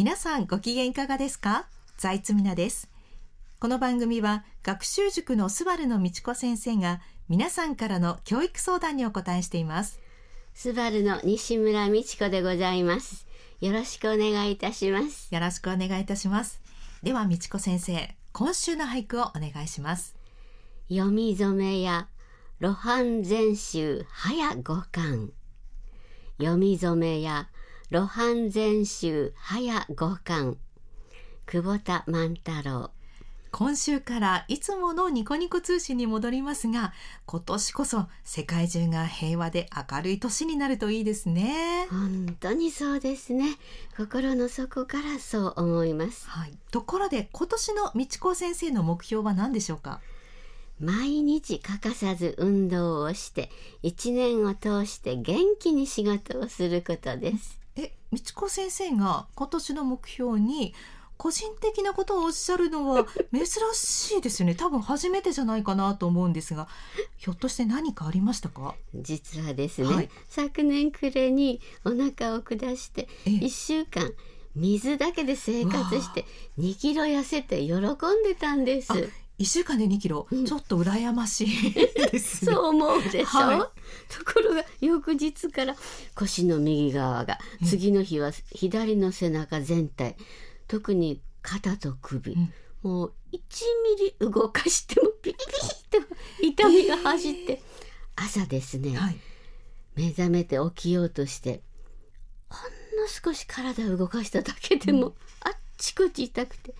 皆さんご機嫌いかがですか？財津みなです。この番組は学習塾のスバルの道子先生が皆さんからの教育相談にお答えしています。スバルの西村美智子でございます。よろしくお願いいたします。よろしくお願いいたします。では道子先生今週の俳句をお願いします。読み初めや露伴全集早五巻読み初めや露伴全集早五巻。久保田万太郎。今週からいつものニコニコ通信に戻りますが今年こそ世界中が平和で明るい年になるといいですね。本当にそうですね。心の底からそう思います、はい、ところで今年の道子先生の目標は何でしょうか？毎日欠かさず運動をして一年を通して元気に仕事をすることですえ道子先生が今年の目標に個人的なことをおっしゃるのは珍しいですよね。多分初めてじゃないかなと思うんですがひょっとして何かありましたか？実はですね、はい。昨年暮れにお腹を下してええ。1週間水だけで生活して2キロ痩せて喜んでたんですあ一週間で2キロ、うん。ちょっと羨ましいですね。そう思うでしょ、はい。ところが翌日から腰の右側がうん。次の日は左の背中全体特に肩と首、うん。もう1ミリ動かしてもピリピリって痛みが走って、朝ですね、はい。目覚めて起きようとしてほんの少し体を動かしただけでも、うん。あっちこっち痛くて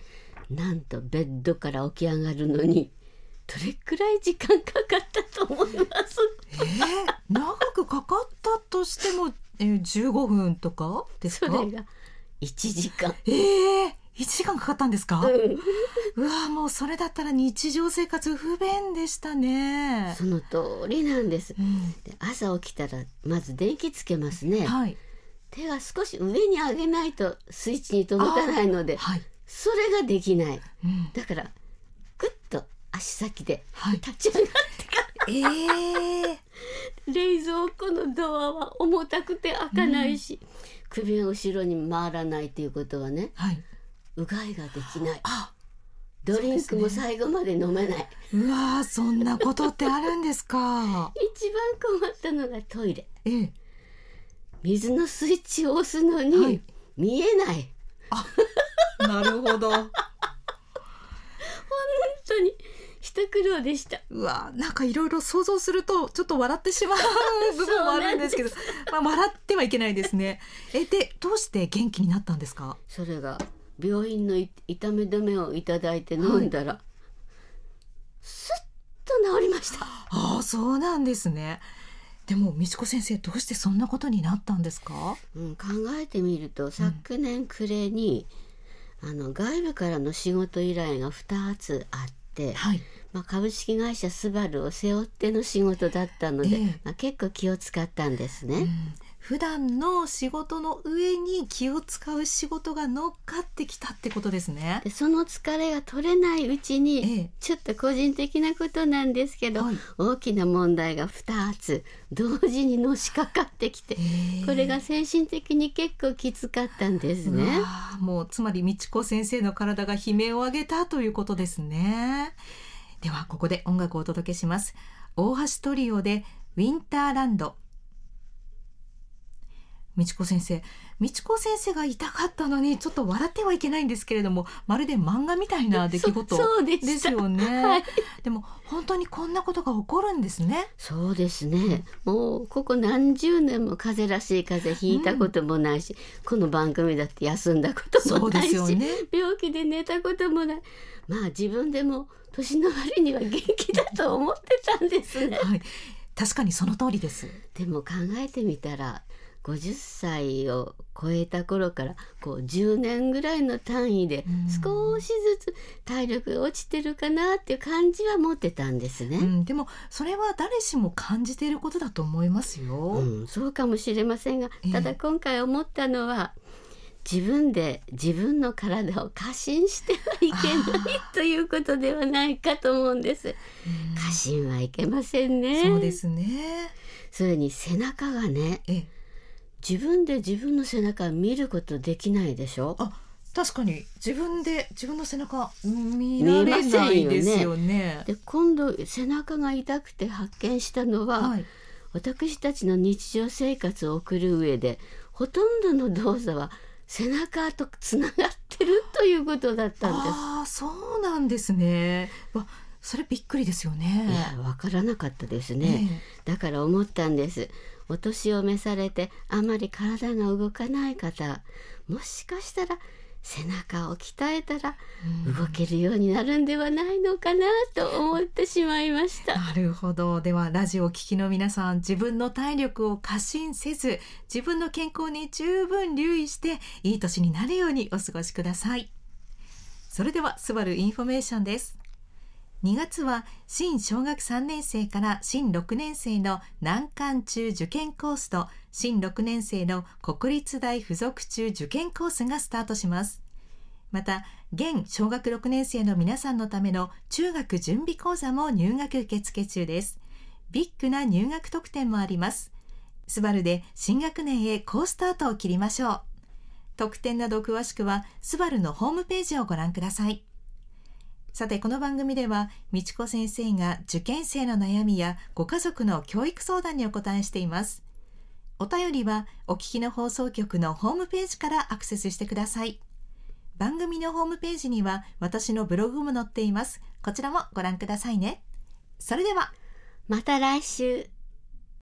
なんとベッドから起き上がるのにどれくらい時間かかったと思います？えー、長くかかったとしても、えー、15分とかですか？それが1時間、えー、1時間かかったんですか、うん。うわもうそれだったら日常生活不便でしたね。その通りなんです。うん。で朝起きたらまず電気つけますね。はい。手が少し上に上げないとスイッチに届かないのではい、それができない。うん。だからグッと足先ではい、立ち上がってから。えー、冷蔵庫のドアは重たくて開かないし、首が後ろに回らないということはねはい、うがいができない。あドリンクも最後まで飲めない、うわーそんなことってあるんですか。一番困ったのがトイレ。えー、水のスイッチを押すのはにい。見えない、なるほど。本当に。一苦労でした。うわなんかいろいろ想像するとちょっと笑ってしまう部分もあるんですけどまあ、笑ってはいけないですね。えでどうして元気になったんですか？それが病院のい痛み止めをいただいて飲んだら、すっと治りました。ああそうなんですね。でも美智子先生どうしてそんなことになったんですか？うん、考えてみると昨年暮れに、あの外部からの仕事依頼が2つあって、はい。まあ、株式会社スバルを背負っての仕事だったので、ええまあ、結構気を使ったんですね。うん普段の仕事の上に気を使う仕事が乗っかってきたってことですね。で。その疲れが取れないうちに、ええ。ちょっと個人的なことなんですけど、はい。大きな問題が2つ同時にのしかかってきて、これが精神的に結構きつかったんですうね。わあもうつまり美智子先生の体が悲鳴を上げたということですね。ではここで音楽をお届けします。大橋トリオでウィンターランド美智子先生。美智子先生が痛かったのにちょっと笑ってはいけないんですけれどもまるで漫画みたいな出来事そそうですよね、はい。でも本当にこんなことが起こるんですね。そうですね。もうここ何十年も風邪らしい風邪ひいたこともないし、この番組だって休んだこともないし、ね。病気で寝たこともない。まあ自分でも年の割には元気だと思ってたんですね。はい。確かにその通りです。でも考えてみたら50歳を超えた頃からこう10年ぐらいの単位でうん少しずつ体力が落ちてるかなっていう感じは持ってたんですね。うん、でもそれは誰しも感じていることだと思いますよ。うん、そうかもしれませんがええただ今回思ったのは、自分で自分の体を過信してはいけないということではないかと思うんです。うん過信はいけませんね。そうですね。それに背中がねえ、自分で自分の背中を見ることできないでしょ？あ、確かに自分で自分の背中見られないですよね。で今度背中が痛くて発見したのは、はい、私たちの日常生活を送る上でほとんどの動作は背中とつながってるということだったんです。あそうなんですね。わそれびっくりですよね。いやわからなかったですね、えー、だから思ったんです。お年を召されてあまり体が動かない方もしかしたら背中を鍛えたら動けるようになるんではないのかなと思ってしまいました。なるほど。ではラジオ聴きの皆さん、自分の体力を過信せず、自分の健康に十分留意していい年になるようにお過ごしください。それではスバルインフォメーションです。2月は新小学3年生から新6年生の難関中受験コースと新6年生の国立大附属中受験コースがスタートします。また、現小学6年生の皆さんのための中学準備講座も入学受付中です。ビッグな入学特典もあります。スバルで新学年へ好スタートを切りましょう。特典など詳しくは、スバルのホームページをご覧ください。さてこの番組では美智子先生が受験生の悩みやご家族の教育相談にお答えしています。お便りはお聞きの放送局のホームページからアクセスしてください。番組のホームページには私のブログも載っています。こちらもご覧くださいね。それでは。また来週。